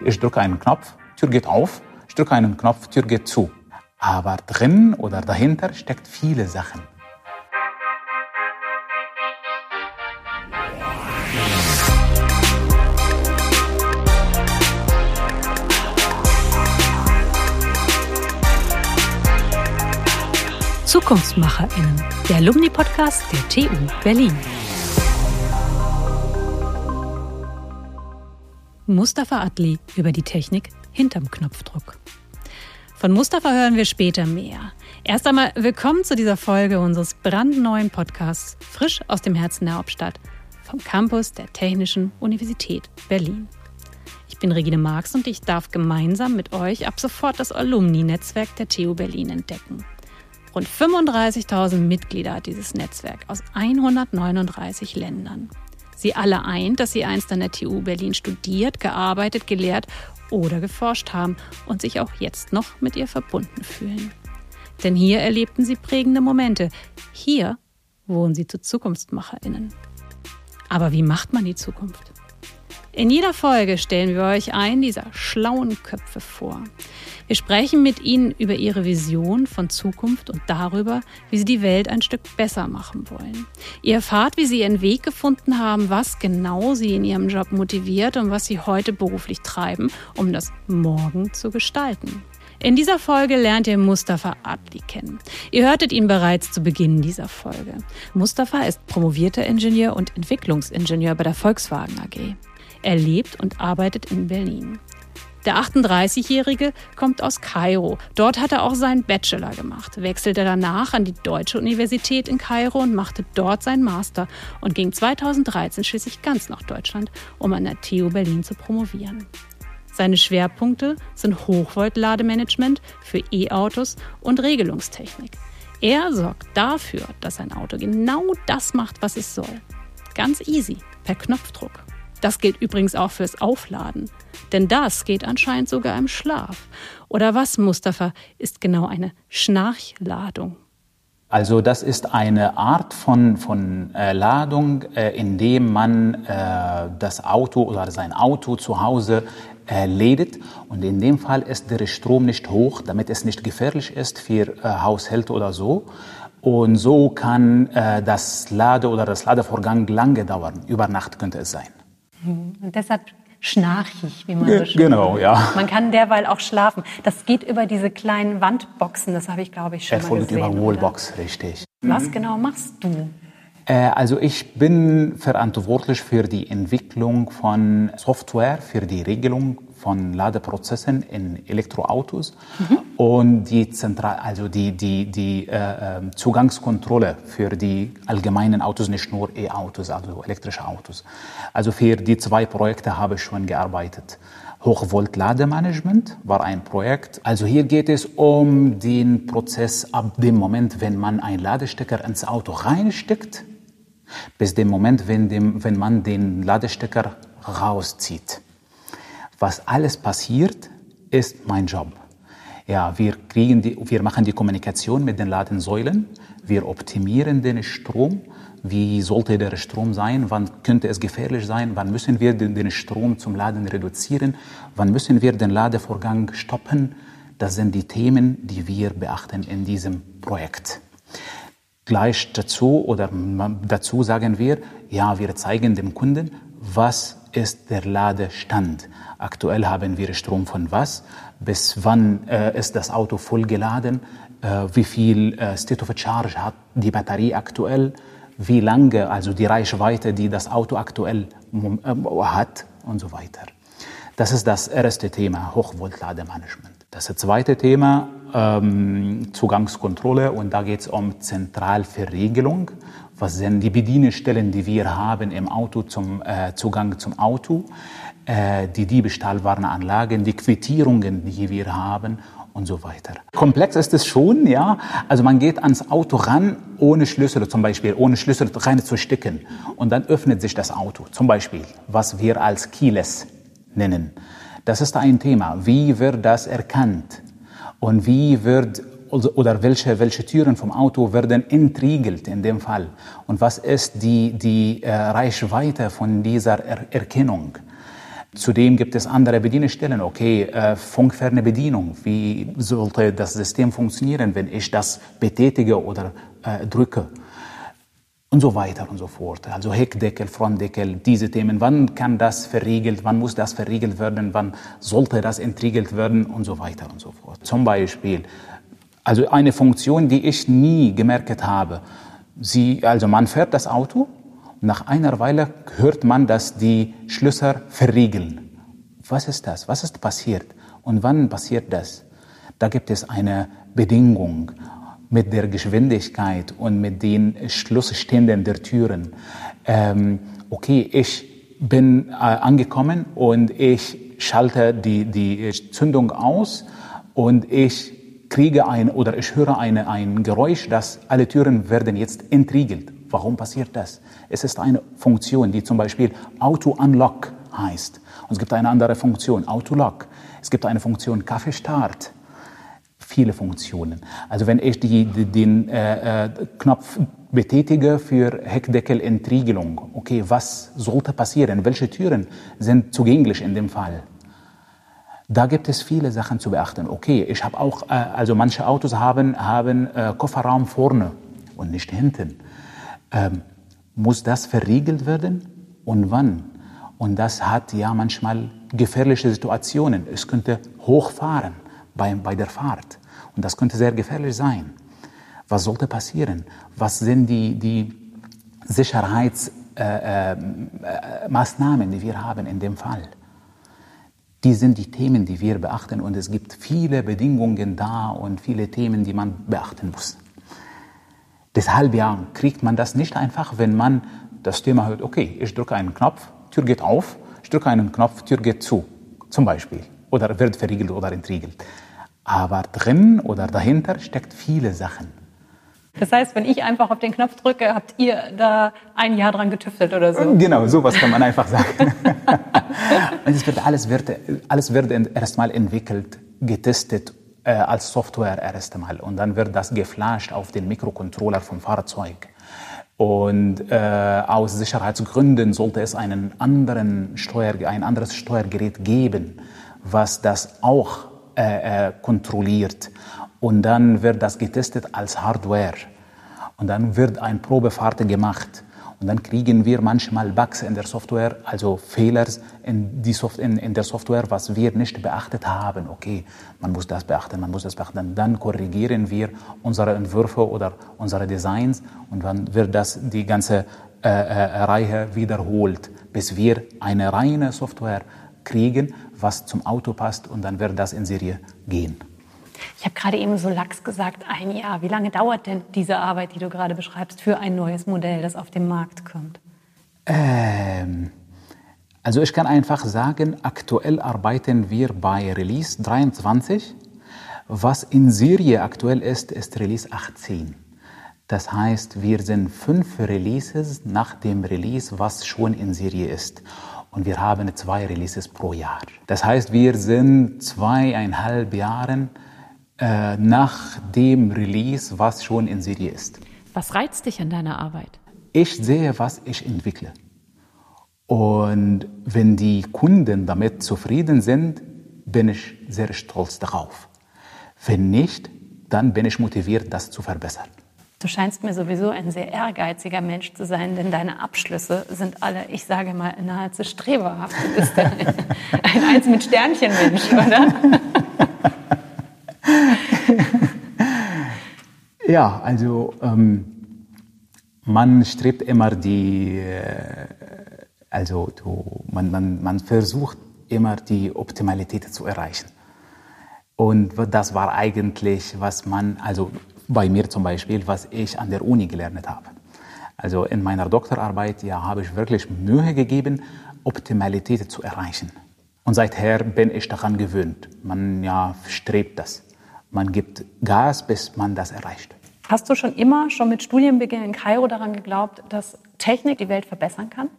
Ich drücke einen Knopf, Tür geht auf, ich drücke einen Knopf, Tür geht zu. Aber drin oder dahinter steckt viele Sachen. ZukunftsmacherInnen, der Alumni-Podcast der TU Berlin. Mustafa Adli über die Technik hinterm Knopfdruck. Von Mustafa hören wir später mehr. Erst einmal willkommen zu dieser Folge unseres brandneuen Podcasts Frisch aus dem Herzen der Hauptstadt vom Campus der Technischen Universität Berlin. Ich bin Regine Marx und ich darf gemeinsam mit euch ab sofort das Alumni-Netzwerk der TU Berlin entdecken. Rund 35.000 Mitglieder hat dieses Netzwerk aus 139 Ländern. Sie alle eint, dass sie einst an der TU Berlin studiert, gearbeitet, gelehrt oder geforscht haben und sich auch jetzt noch mit ihr verbunden fühlen. Denn hier erlebten sie prägende Momente. Hier wurden sie zu Zukunftsmacherinnen. Aber wie macht man die Zukunft? In jeder Folge stellen wir euch einen dieser schlauen Köpfe vor. Wir sprechen mit Ihnen über Ihre Vision von Zukunft und darüber, wie Sie die Welt ein Stück besser machen wollen. Ihr erfahrt, wie Sie Ihren Weg gefunden haben, was genau Sie in Ihrem Job motiviert und was Sie heute beruflich treiben, um das Morgen zu gestalten. In dieser Folge lernt ihr Mustafa Adli kennen. Ihr hörtet ihn bereits zu Beginn dieser Folge. Mustafa ist promovierter Ingenieur und Entwicklungsingenieur bei der Volkswagen AG. Er lebt und arbeitet in Berlin. Der 38-Jährige kommt aus Kairo. Dort hat er auch seinen Bachelor gemacht, wechselte danach an die Deutsche Universität in Kairo und machte dort seinen Master und ging 2013 schließlich ganz nach Deutschland, um an der TU Berlin zu promovieren. Seine Schwerpunkte sind Hochvolt-Lademanagement für E-Autos und Regelungstechnik. Er sorgt dafür, dass ein Auto genau das macht, was es soll. Ganz easy, per Knopfdruck. Das gilt übrigens auch fürs Aufladen. Denn das geht anscheinend sogar im Schlaf. Oder was, Mustafa, ist genau eine Schnarchladung? Also das ist eine Art von, von äh, Ladung, äh, in dem man äh, das Auto oder sein Auto zu Hause äh, lädt. Und in dem Fall ist der Strom nicht hoch, damit es nicht gefährlich ist für äh, Haushalte oder so. Und so kann äh, das Lade- oder das Ladevorgang lange dauern. Über Nacht könnte es sein. Und deshalb schnarchig, wie man so schön Genau, sagt. ja. Man kann derweil auch schlafen. Das geht über diese kleinen Wandboxen, das habe ich, glaube ich, schon mal gesehen. über Wallbox, oder? richtig. Was genau machst du? Äh, also ich bin verantwortlich für die Entwicklung von Software, für die Regelung von Ladeprozessen in Elektroautos mhm. und die Zentral, also die, die, die äh, ähm, Zugangskontrolle für die allgemeinen Autos, nicht nur E-Autos, also elektrische Autos. Also für die zwei Projekte habe ich schon gearbeitet. Hochvolt-Lademanagement war ein Projekt. Also hier geht es um den Prozess ab dem Moment, wenn man einen Ladestecker ins Auto reinsteckt, bis dem Moment, wenn, dem, wenn man den Ladestecker rauszieht. Was alles passiert, ist mein Job. Ja, wir, kriegen die, wir machen die Kommunikation mit den Ladensäulen, wir optimieren den Strom, wie sollte der Strom sein, wann könnte es gefährlich sein, wann müssen wir den, den Strom zum Laden reduzieren, wann müssen wir den Ladevorgang stoppen. Das sind die Themen, die wir beachten in diesem Projekt. Gleich dazu oder dazu sagen wir, ja, wir zeigen dem Kunden, was ist der Ladestand. Aktuell haben wir Strom von was, bis wann äh, ist das Auto voll geladen, äh, wie viel äh, State of Charge hat die Batterie aktuell, wie lange, also die Reichweite, die das Auto aktuell äh, hat und so weiter. Das ist das erste Thema, Hochvoltlademanagement. Das zweite Thema, ähm, Zugangskontrolle und da geht es um Zentralverriegelung. Was sind die Bedienstellen, die wir haben im Auto zum äh, Zugang zum Auto? Äh, die Diebstahlwarnanlagen, die Quittierungen, die wir haben und so weiter. Komplex ist es schon, ja. Also man geht ans Auto ran, ohne Schlüssel zum Beispiel, ohne Schlüssel rein zu stecken. Und dann öffnet sich das Auto. Zum Beispiel, was wir als Keyless nennen. Das ist ein Thema. Wie wird das erkannt? Und wie wird oder welche, welche Türen vom Auto werden entriegelt in dem Fall? Und was ist die, die äh, Reichweite von dieser er Erkennung? Zudem gibt es andere Bedienstellen. Okay, äh, funkferne Bedienung. Wie sollte das System funktionieren, wenn ich das betätige oder äh, drücke? Und so weiter und so fort. Also Heckdeckel, Frontdeckel, diese Themen. Wann kann das verriegelt? Wann muss das verriegelt werden? Wann sollte das entriegelt werden? Und so weiter und so fort. Zum Beispiel, also eine Funktion, die ich nie gemerkt habe. Sie, also man fährt das Auto nach einer Weile hört man, dass die Schlösser verriegeln. Was ist das? Was ist passiert? Und wann passiert das? Da gibt es eine Bedingung mit der Geschwindigkeit und mit den Schlussständen der Türen. Ähm, okay, ich bin äh, angekommen und ich schalte die, die Zündung aus und ich kriege ein oder ich höre eine, ein Geräusch, dass alle Türen werden jetzt entriegelt. Warum passiert das? Es ist eine Funktion, die zum Beispiel Auto-Unlock heißt. Und es gibt eine andere Funktion, Auto-Lock. Es gibt eine Funktion Kaffeestart. Viele Funktionen. Also wenn ich die, die, den äh, äh, Knopf betätige für Heckdeckelentriegelung, okay, was sollte passieren? Welche Türen sind zugänglich in dem Fall? Da gibt es viele Sachen zu beachten. Okay, ich habe auch, äh, also manche Autos haben, haben äh, Kofferraum vorne und nicht hinten. Ähm, muss das verriegelt werden und wann? Und das hat ja manchmal gefährliche Situationen. Es könnte hochfahren bei, bei der Fahrt und das könnte sehr gefährlich sein. Was sollte passieren? Was sind die, die Sicherheitsmaßnahmen, äh, äh, die wir haben in dem Fall? Die sind die Themen, die wir beachten und es gibt viele Bedingungen da und viele Themen, die man beachten muss. Deshalb ja, kriegt man das nicht einfach, wenn man das Thema hört, okay, ich drücke einen Knopf, Tür geht auf, ich drücke einen Knopf, Tür geht zu, zum Beispiel, oder wird verriegelt oder entriegelt. Aber drin oder dahinter steckt viele Sachen. Das heißt, wenn ich einfach auf den Knopf drücke, habt ihr da ein Jahr dran getüftelt oder so? Genau, sowas kann man einfach sagen. Und es wird alles wird, alles wird erstmal entwickelt, getestet äh, als Software erst einmal und dann wird das geflasht auf den Mikrocontroller vom Fahrzeug. Und äh, aus Sicherheitsgründen sollte es einen anderen Steuer, ein anderes Steuergerät geben, was das auch äh, äh, kontrolliert. Und dann wird das getestet als Hardware. Und dann wird ein Probefahrt gemacht. Und dann kriegen wir manchmal Bugs in der Software, also Fehler in, Soft in, in, der Software, was wir nicht beachtet haben. Okay, man muss das beachten, man muss das beachten. Dann korrigieren wir unsere Entwürfe oder unsere Designs und dann wird das die ganze äh, äh, Reihe wiederholt, bis wir eine reine Software kriegen, was zum Auto passt und dann wird das in Serie gehen. Ich habe gerade eben so lax gesagt, ein Jahr. Wie lange dauert denn diese Arbeit, die du gerade beschreibst, für ein neues Modell, das auf den Markt kommt? Ähm, also ich kann einfach sagen, aktuell arbeiten wir bei Release 23. Was in Serie aktuell ist, ist Release 18. Das heißt, wir sind fünf Releases nach dem Release, was schon in Serie ist. Und wir haben zwei Releases pro Jahr. Das heißt, wir sind zweieinhalb Jahre äh, nach dem Release, was schon in Serie ist. Was reizt dich an deiner Arbeit? Ich sehe, was ich entwickle. Und wenn die Kunden damit zufrieden sind, bin ich sehr stolz darauf. Wenn nicht, dann bin ich motiviert, das zu verbessern. Du scheinst mir sowieso ein sehr ehrgeiziger Mensch zu sein, denn deine Abschlüsse sind alle, ich sage mal, nahezu streberhaft. Du bist ein, ein Eins mit Sternchen Mensch, oder? Ja, also ähm, man strebt immer die, äh, also du, man, man, man versucht immer die Optimalität zu erreichen. Und das war eigentlich, was man, also bei mir zum Beispiel, was ich an der Uni gelernt habe. Also in meiner Doktorarbeit ja, habe ich wirklich Mühe gegeben, Optimalität zu erreichen. Und seither bin ich daran gewöhnt. Man ja, strebt das. Man gibt Gas, bis man das erreicht. Hast du schon immer, schon mit Studienbeginn in Kairo daran geglaubt, dass Technik die Welt verbessern kann?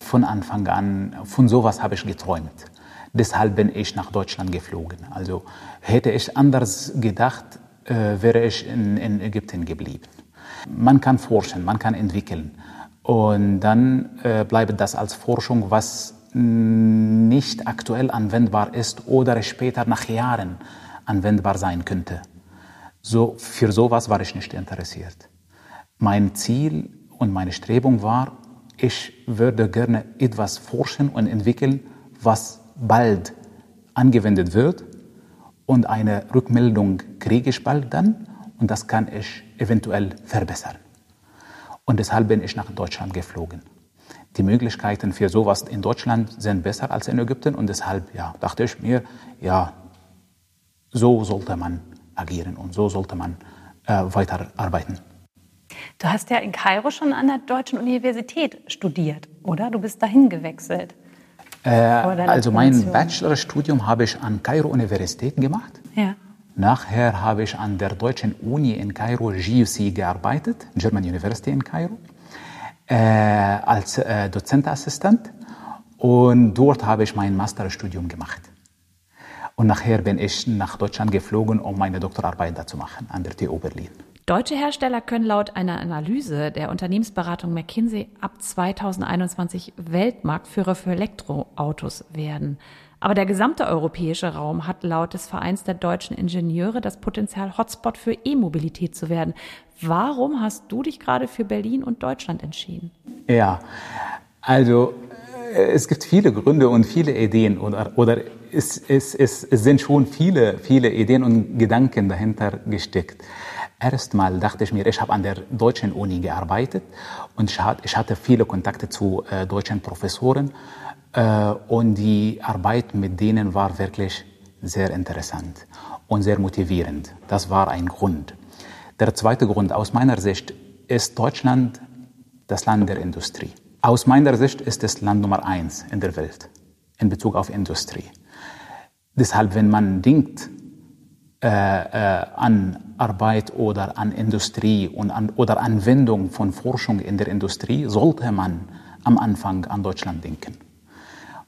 Von Anfang an, von sowas habe ich geträumt. Deshalb bin ich nach Deutschland geflogen. Also hätte ich anders gedacht, äh, wäre ich in, in Ägypten geblieben. Man kann forschen, man kann entwickeln. Und dann äh, bleibt das als Forschung, was nicht aktuell anwendbar ist oder später nach Jahren anwendbar sein könnte. So, für sowas war ich nicht interessiert. Mein Ziel und meine Strebung war, ich würde gerne etwas forschen und entwickeln, was bald angewendet wird und eine Rückmeldung kriege ich bald dann und das kann ich eventuell verbessern. Und deshalb bin ich nach Deutschland geflogen. Die Möglichkeiten für sowas in Deutschland sind besser als in Ägypten und deshalb ja, dachte ich mir, ja, so sollte man agieren und so sollte man äh, weiterarbeiten. Du hast ja in Kairo schon an der Deutschen Universität studiert, oder? Du bist dahin gewechselt. Äh, also mein Bachelorstudium habe ich an Kairo Universität gemacht. Ja. Nachher habe ich an der Deutschen Uni in Kairo, GUC, gearbeitet, German University in Kairo, äh, als äh, Dozentenassistent. Und dort habe ich mein Masterstudium gemacht. Und nachher bin ich nach Deutschland geflogen, um meine Doktorarbeit da zu machen, an der TU Berlin. Deutsche Hersteller können laut einer Analyse der Unternehmensberatung McKinsey ab 2021 Weltmarktführer für Elektroautos werden. Aber der gesamte europäische Raum hat laut des Vereins der deutschen Ingenieure das Potenzial, Hotspot für E-Mobilität zu werden. Warum hast du dich gerade für Berlin und Deutschland entschieden? Ja, also es gibt viele Gründe und viele Ideen oder, oder es, es, es, sind schon viele, viele Ideen und Gedanken dahinter gesteckt. Erstmal dachte ich mir, ich habe an der deutschen Uni gearbeitet und ich hatte viele Kontakte zu äh, deutschen Professoren äh, und die Arbeit mit denen war wirklich sehr interessant und sehr motivierend. Das war ein Grund. Der zweite Grund aus meiner Sicht ist Deutschland das Land der Industrie. Aus meiner Sicht ist es Land Nummer eins in der Welt in Bezug auf Industrie. Deshalb, wenn man denkt äh, äh, an Arbeit oder an Industrie und an, oder Anwendung von Forschung in der Industrie, sollte man am Anfang an Deutschland denken.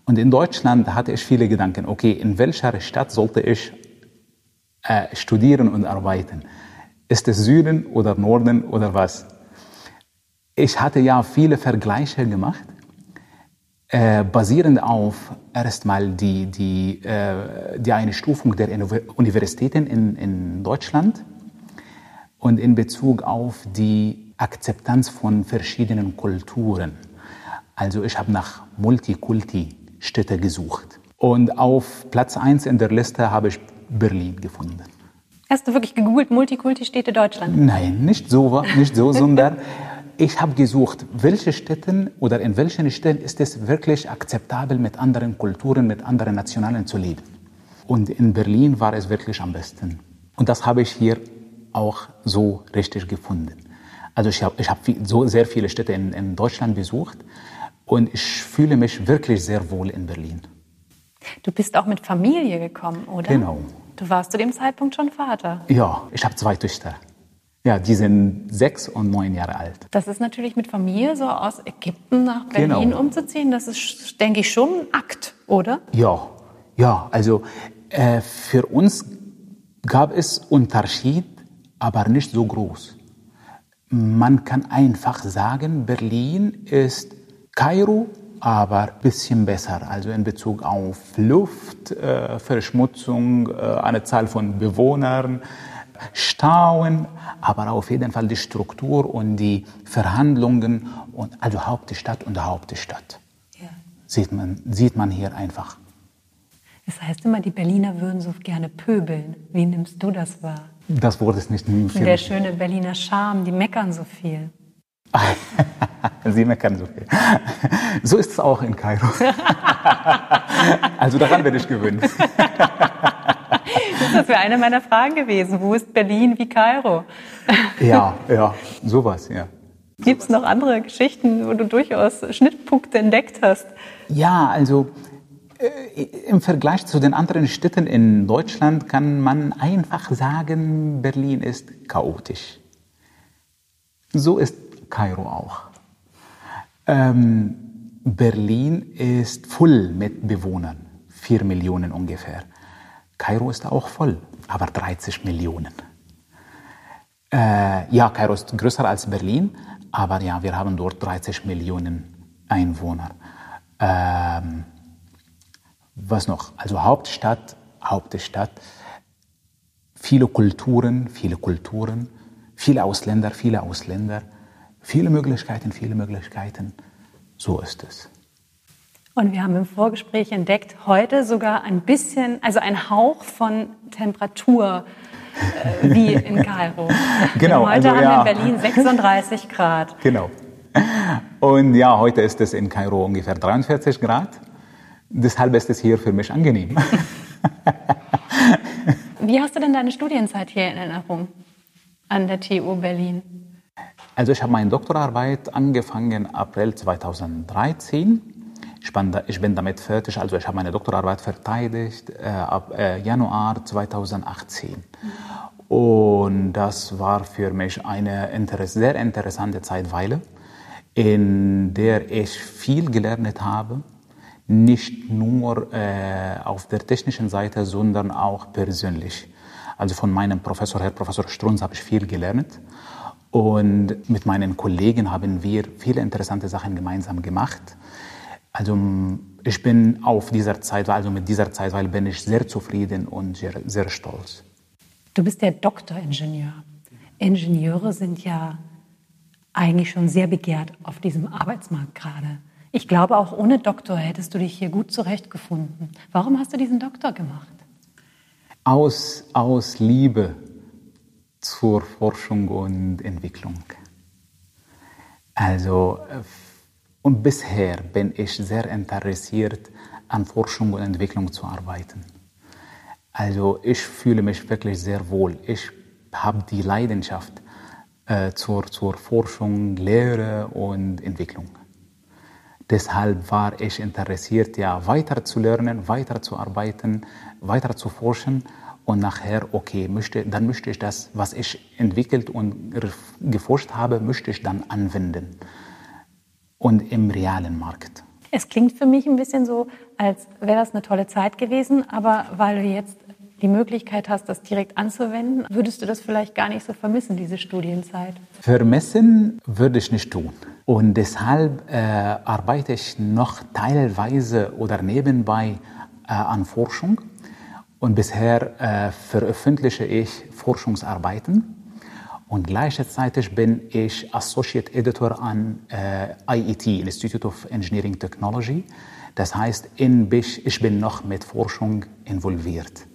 Und in Deutschland hatte ich viele Gedanken, okay, in welcher Stadt sollte ich äh, studieren und arbeiten? Ist es Süden oder Norden oder was? Ich hatte ja viele Vergleiche gemacht äh, basierend auf erstmal die, die, äh, die Einstufung der Universitäten in, in Deutschland und in Bezug auf die Akzeptanz von verschiedenen Kulturen. Also ich habe nach Multikulti-Städte gesucht. Und auf Platz 1 in der Liste habe ich Berlin gefunden. Hast du wirklich gegoogelt Multikulti-Städte Deutschland? Nein, nicht so, nicht so sondern ich habe gesucht, welche Städten oder in welchen Städten ist es wirklich akzeptabel, mit anderen Kulturen, mit anderen Nationalen zu leben. Und in Berlin war es wirklich am besten. Und das habe ich hier auch so richtig gefunden. Also ich habe ich hab so sehr viele Städte in, in Deutschland besucht und ich fühle mich wirklich sehr wohl in Berlin. Du bist auch mit Familie gekommen, oder? Genau. Du warst zu dem Zeitpunkt schon Vater. Ja, ich habe zwei Töchter. Ja, die sind sechs und neun Jahre alt. Das ist natürlich mit Familie so aus Ägypten nach Berlin genau. umzuziehen. Das ist, denke ich, schon ein Akt, oder? Ja, ja. Also äh, für uns gab es Unterschied, aber nicht so groß. Man kann einfach sagen, Berlin ist Kairo, aber ein bisschen besser. Also in Bezug auf Luft, äh, Verschmutzung, äh, eine Zahl von Bewohnern. Stauen, aber auf jeden Fall die Struktur und die Verhandlungen und also Hauptstadt und Hauptstadt. Ja. Sieht, man, sieht man hier einfach. Es heißt immer, die Berliner würden so gerne pöbeln. Wie nimmst du das wahr? Das Wort ist nicht viel. Der schöne Berliner Charme, die meckern so viel. Sie meckern so viel. So ist es auch in Kairo. also daran werde ich gewöhnt. Das wäre eine meiner Fragen gewesen. Wo ist Berlin wie Kairo? Ja, ja, sowas, ja. Gibt es noch andere Geschichten, wo du durchaus Schnittpunkte entdeckt hast? Ja, also äh, im Vergleich zu den anderen Städten in Deutschland kann man einfach sagen, Berlin ist chaotisch. So ist Kairo auch. Ähm, Berlin ist voll mit Bewohnern, vier Millionen ungefähr. Kairo ist auch voll, aber 30 Millionen. Äh, ja, Kairo ist größer als Berlin, aber ja, wir haben dort 30 Millionen Einwohner. Ähm, was noch? Also Hauptstadt, Hauptstadt, viele Kulturen, viele Kulturen, viele Ausländer, viele Ausländer, viele Möglichkeiten, viele Möglichkeiten. So ist es. Und wir haben im Vorgespräch entdeckt, heute sogar ein bisschen, also ein Hauch von Temperatur äh, wie in Kairo. Genau. Denn heute also, haben ja. wir in Berlin 36 Grad. Genau. Und ja, heute ist es in Kairo ungefähr 43 Grad. Deshalb ist es hier für mich angenehm. Wie hast du denn deine Studienzeit hier in Erinnerung an der TU Berlin? Also ich habe meine Doktorarbeit angefangen April 2013. Ich bin, da, ich bin damit fertig, also ich habe meine Doktorarbeit verteidigt äh, ab äh, Januar 2018. Und das war für mich eine interess sehr interessante Zeitweile, in der ich viel gelernt habe, nicht nur äh, auf der technischen Seite, sondern auch persönlich. Also von meinem Professor, Herr Professor Strunz, habe ich viel gelernt. Und mit meinen Kollegen haben wir viele interessante Sachen gemeinsam gemacht. Also ich bin auf dieser Zeit, also mit dieser Zeit, weil bin ich sehr zufrieden und sehr, sehr stolz. Du bist der Doktoringenieur. Ingenieure sind ja eigentlich schon sehr begehrt auf diesem Arbeitsmarkt gerade. Ich glaube, auch ohne Doktor hättest du dich hier gut zurechtgefunden. Warum hast du diesen Doktor gemacht? Aus, aus Liebe zur Forschung und Entwicklung. Also, und bisher bin ich sehr interessiert, an Forschung und Entwicklung zu arbeiten. Also, ich fühle mich wirklich sehr wohl. Ich habe die Leidenschaft äh, zur, zur Forschung, Lehre und Entwicklung. Deshalb war ich interessiert, ja, weiter zu lernen, weiter zu arbeiten, weiter zu forschen und nachher, okay, möchte, dann möchte ich das, was ich entwickelt und geforscht habe, möchte ich dann anwenden und im realen Markt. Es klingt für mich ein bisschen so, als wäre das eine tolle Zeit gewesen, aber weil du jetzt die Möglichkeit hast, das direkt anzuwenden, würdest du das vielleicht gar nicht so vermissen, diese Studienzeit? Vermissen würde ich nicht tun. Und deshalb äh, arbeite ich noch teilweise oder nebenbei äh, an Forschung. Und bisher äh, veröffentliche ich Forschungsarbeiten. Und gleichzeitig bin ich Associate Editor an äh, IET, Institute of Engineering Technology. Das heißt, in, ich bin noch mit Forschung involviert.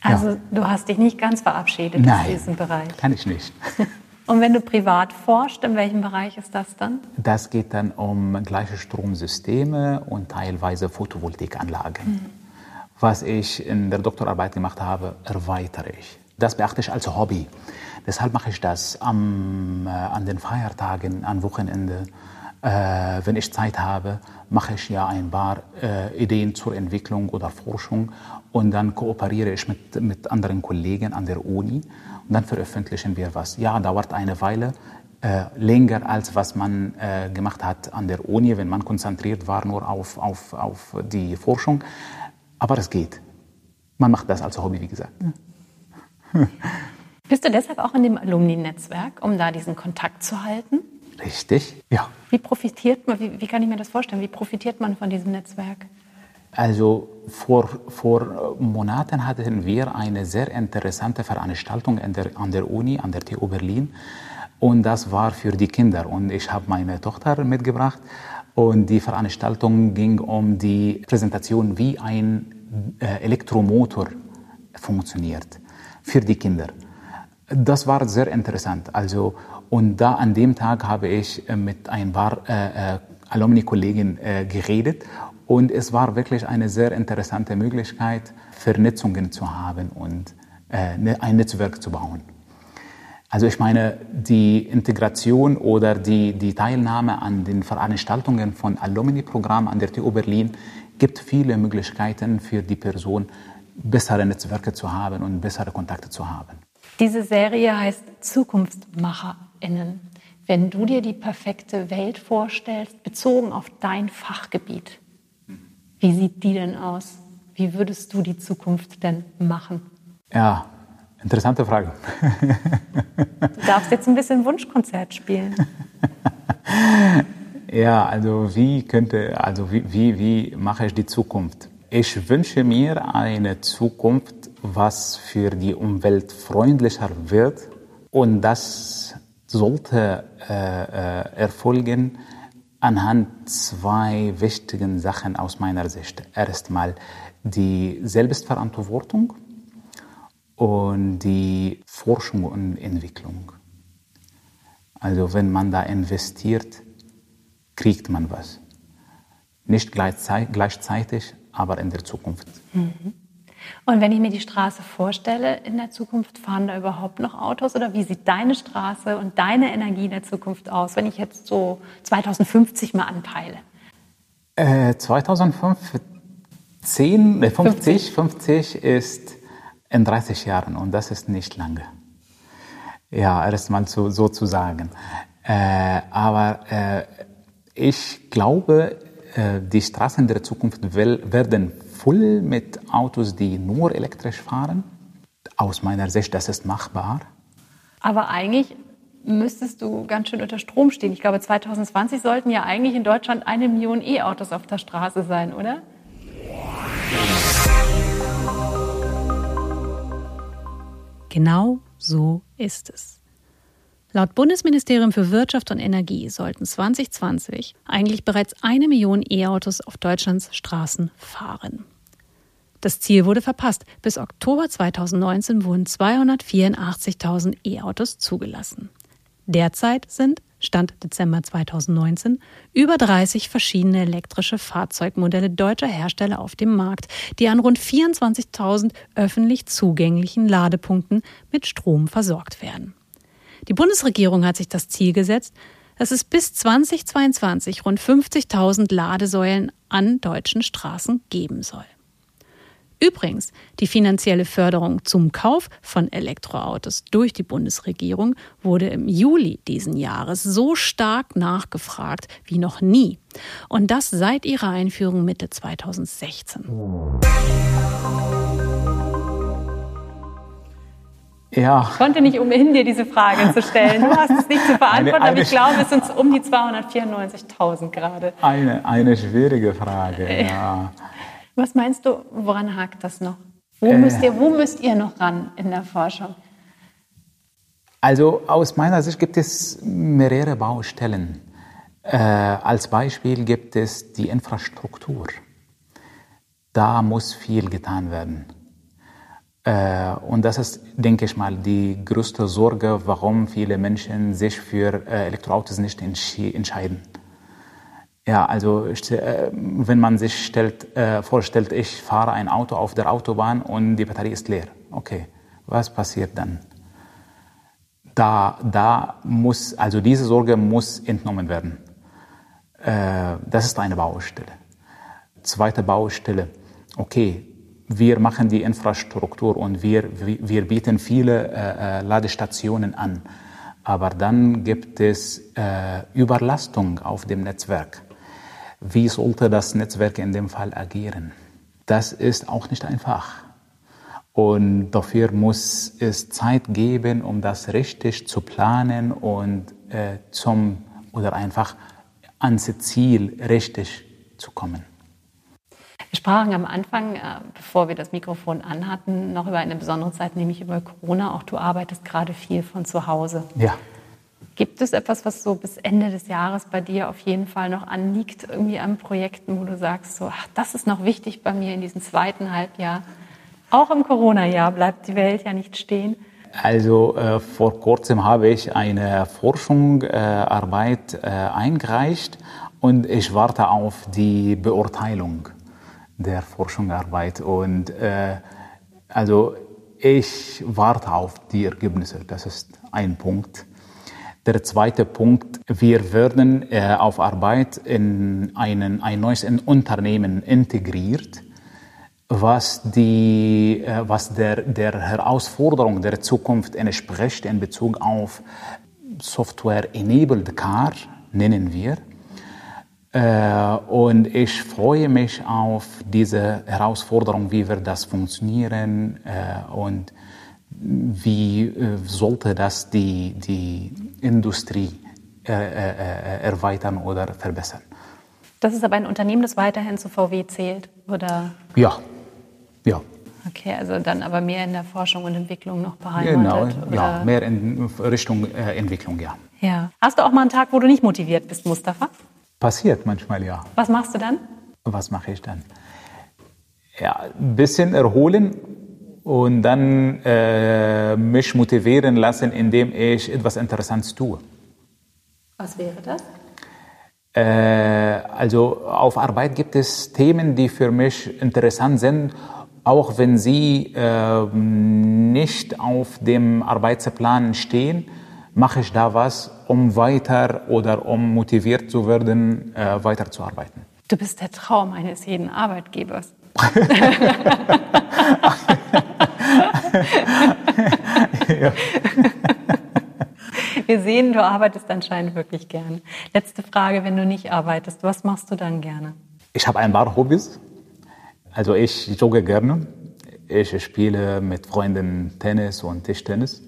Also ja. du hast dich nicht ganz verabschiedet Nein, aus diesem Bereich. Kann ich nicht. Und wenn du privat forscht, in welchem Bereich ist das dann? Das geht dann um gleiche Stromsysteme und teilweise Photovoltaikanlagen. Mhm. Was ich in der Doktorarbeit gemacht habe, erweitere ich. Das beachte ich als Hobby. Deshalb mache ich das am, äh, an den Feiertagen, am Wochenende. Äh, wenn ich Zeit habe, mache ich ja ein paar äh, Ideen zur Entwicklung oder Forschung und dann kooperiere ich mit, mit anderen Kollegen an der Uni und dann veröffentlichen wir was. Ja, dauert eine Weile, äh, länger als was man äh, gemacht hat an der Uni, wenn man konzentriert war nur auf, auf, auf die Forschung. Aber es geht. Man macht das als Hobby, wie gesagt. Bist du deshalb auch in dem Alumni-Netzwerk, um da diesen Kontakt zu halten? Richtig, ja. Wie profitiert man, wie, wie kann ich mir das vorstellen, wie profitiert man von diesem Netzwerk? Also vor, vor Monaten hatten wir eine sehr interessante Veranstaltung an der, an der Uni, an der TU Berlin. Und das war für die Kinder. Und ich habe meine Tochter mitgebracht. Und die Veranstaltung ging um die Präsentation, wie ein äh, Elektromotor funktioniert für die Kinder. Das war sehr interessant. Also, und da an dem Tag habe ich mit ein paar äh, äh, Alumni-Kollegen äh, geredet und es war wirklich eine sehr interessante Möglichkeit, Vernetzungen zu haben und äh, ne, ein Netzwerk zu bauen. Also ich meine, die Integration oder die, die Teilnahme an den Veranstaltungen von Alumni-Programmen an der TU Berlin gibt viele Möglichkeiten für die Person, bessere Netzwerke zu haben und bessere Kontakte zu haben. Diese Serie heißt ZukunftsmacherInnen. Wenn du dir die perfekte Welt vorstellst, bezogen auf dein Fachgebiet, wie sieht die denn aus? Wie würdest du die Zukunft denn machen? Ja, interessante Frage. Du darfst jetzt ein bisschen Wunschkonzert spielen. Ja, also wie könnte, also wie, wie, wie mache ich die Zukunft? Ich wünsche mir eine Zukunft, was für die Umwelt freundlicher wird und das sollte äh, äh, erfolgen anhand zwei wichtigen Sachen aus meiner Sicht. Erstmal die Selbstverantwortung und die Forschung und Entwicklung. Also wenn man da investiert, kriegt man was. Nicht gleichzeitig, aber in der Zukunft. Mhm. Und wenn ich mir die Straße vorstelle, in der Zukunft fahren da überhaupt noch Autos oder wie sieht deine Straße und deine Energie in der Zukunft aus, wenn ich jetzt so 2050 mal anpeile? Äh, 2050, 10, 50, 50 ist in 30 Jahren und das ist nicht lange. Ja, erstmal so, so zu sagen. Äh, aber äh, ich glaube, äh, die Straßen der Zukunft werden voll mit Autos, die nur elektrisch fahren. Aus meiner Sicht, das ist machbar. Aber eigentlich müsstest du ganz schön unter Strom stehen. Ich glaube, 2020 sollten ja eigentlich in Deutschland eine Million E-Autos auf der Straße sein, oder? Genau so ist es. Laut Bundesministerium für Wirtschaft und Energie sollten 2020 eigentlich bereits eine Million E-Autos auf Deutschlands Straßen fahren. Das Ziel wurde verpasst. Bis Oktober 2019 wurden 284.000 E-Autos zugelassen. Derzeit sind, Stand Dezember 2019, über 30 verschiedene elektrische Fahrzeugmodelle deutscher Hersteller auf dem Markt, die an rund 24.000 öffentlich zugänglichen Ladepunkten mit Strom versorgt werden. Die Bundesregierung hat sich das Ziel gesetzt, dass es bis 2022 rund 50.000 Ladesäulen an deutschen Straßen geben soll. Übrigens, die finanzielle Förderung zum Kauf von Elektroautos durch die Bundesregierung wurde im Juli diesen Jahres so stark nachgefragt wie noch nie. Und das seit ihrer Einführung Mitte 2016. Ja. Ich konnte nicht umhin, dir diese Frage zu stellen. Du hast es nicht zu beantworten, eine, eine aber ich glaube, es sind um die 294.000 gerade. Eine, eine schwierige Frage, ja. Was meinst du, woran hakt das noch? Wo, äh, müsst ihr, wo müsst ihr noch ran in der Forschung? Also aus meiner Sicht gibt es mehrere Baustellen. Äh, als Beispiel gibt es die Infrastruktur. Da muss viel getan werden. Äh, und das ist, denke ich mal, die größte Sorge, warum viele Menschen sich für äh, Elektroautos nicht entscheiden. Ja, also äh, wenn man sich stellt, vorstellt, ich fahre ein Auto auf der Autobahn und die Batterie ist leer. Okay, was passiert dann? Da, da muss, also diese Sorge muss entnommen werden. Das ist eine Baustelle. Zweite Baustelle, okay, wir machen die Infrastruktur und wir, wir bieten viele äh, äh, Ladestationen an. Aber dann gibt es äh, Überlastung auf dem Netzwerk. Wie sollte das Netzwerk in dem Fall agieren? Das ist auch nicht einfach. Und dafür muss es Zeit geben, um das richtig zu planen und äh, zum oder einfach ans Ziel richtig zu kommen. Wir sprachen am Anfang, äh, bevor wir das Mikrofon anhatten, noch über eine besondere Zeit, nämlich über Corona. Auch du arbeitest gerade viel von zu Hause. Ja. Gibt es etwas, was so bis Ende des Jahres bei dir auf jeden Fall noch anliegt, irgendwie an Projekten, wo du sagst, so, ach, das ist noch wichtig bei mir in diesem zweiten Halbjahr? Auch im Corona-Jahr bleibt die Welt ja nicht stehen. Also äh, vor kurzem habe ich eine Forschungsarbeit äh, äh, eingereicht und ich warte auf die Beurteilung der Forschungsarbeit. Und äh, also ich warte auf die Ergebnisse. Das ist ein Punkt. Der zweite Punkt, wir werden äh, auf Arbeit in einen, ein neues Unternehmen integriert, was, die, äh, was der, der Herausforderung der Zukunft entspricht in Bezug auf Software-Enabled Car, nennen wir. Äh, und ich freue mich auf diese Herausforderung, wie wird das funktionieren äh, und wie äh, sollte das die, die Industrie erweitern oder verbessern. Das ist aber ein Unternehmen, das weiterhin zu VW zählt, oder? Ja, ja. Okay, also dann aber mehr in der Forschung und Entwicklung noch Genau, beheimatet? oder? ja, mehr in Richtung äh, Entwicklung, ja. ja. Hast du auch mal einen Tag, wo du nicht motiviert bist, Mustafa? Passiert manchmal, ja. Was machst du dann? Was mache ich dann? Ja, ein bisschen erholen und dann äh, mich motivieren lassen, indem ich etwas Interessantes tue. Was wäre das? Äh, also auf Arbeit gibt es Themen, die für mich interessant sind, auch wenn sie äh, nicht auf dem Arbeitsplan stehen, mache ich da was, um weiter oder um motiviert zu werden, äh, weiterzuarbeiten. Du bist der Traum eines jeden Arbeitgebers. ja. Wir sehen, du arbeitest anscheinend wirklich gerne. Letzte Frage, wenn du nicht arbeitest, was machst du dann gerne? Ich habe ein paar Hobbys. Also ich jogge gerne. Ich spiele mit Freunden Tennis und Tischtennis.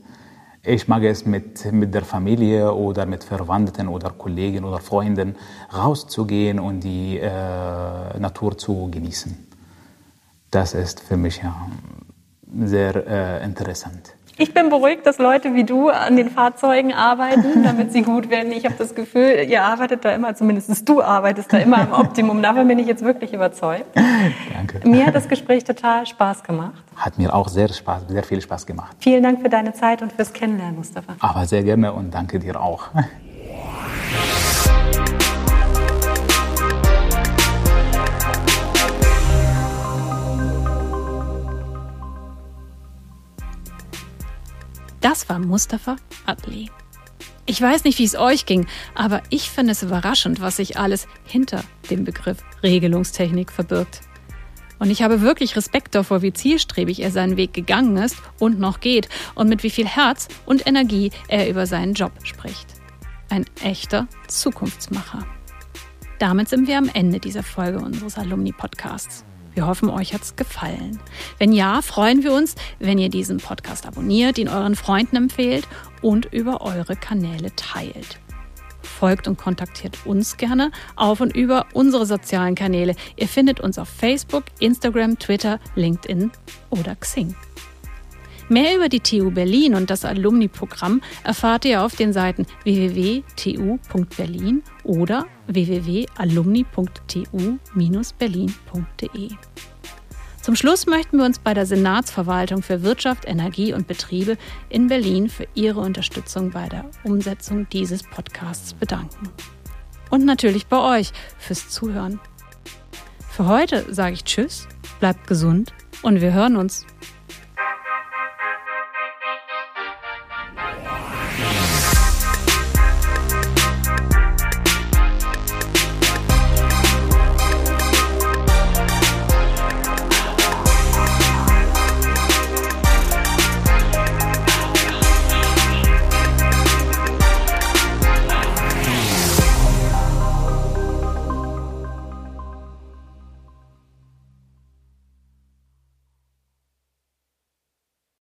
Ich mag es mit, mit der Familie oder mit Verwandten oder Kollegen oder Freunden rauszugehen und die äh, Natur zu genießen. Das ist für mich ja sehr äh, interessant. Ich bin beruhigt, dass Leute wie du an den Fahrzeugen arbeiten, damit sie gut werden. Ich habe das Gefühl, ihr arbeitet da immer, zumindest du arbeitest da immer am Optimum. Davon bin ich jetzt wirklich überzeugt. Danke. Mir hat das Gespräch total Spaß gemacht. Hat mir auch sehr, Spaß, sehr viel Spaß gemacht. Vielen Dank für deine Zeit und fürs Kennenlernen, Mustafa. Aber sehr gerne und danke dir auch. Das war Mustafa Adli. Ich weiß nicht, wie es euch ging, aber ich finde es überraschend, was sich alles hinter dem Begriff Regelungstechnik verbirgt. Und ich habe wirklich Respekt davor, wie zielstrebig er seinen Weg gegangen ist und noch geht und mit wie viel Herz und Energie er über seinen Job spricht. Ein echter Zukunftsmacher. Damit sind wir am Ende dieser Folge unseres Alumni-Podcasts. Wir hoffen, euch hat's gefallen. Wenn ja, freuen wir uns, wenn ihr diesen Podcast abonniert, ihn euren Freunden empfehlt und über eure Kanäle teilt. Folgt und kontaktiert uns gerne auf und über unsere sozialen Kanäle. Ihr findet uns auf Facebook, Instagram, Twitter, LinkedIn oder Xing. Mehr über die TU Berlin und das Alumni-Programm erfahrt ihr auf den Seiten www.tu.berlin oder www.alumni.tu-berlin.de. Zum Schluss möchten wir uns bei der Senatsverwaltung für Wirtschaft, Energie und Betriebe in Berlin für ihre Unterstützung bei der Umsetzung dieses Podcasts bedanken. Und natürlich bei euch fürs Zuhören. Für heute sage ich Tschüss, bleibt gesund und wir hören uns.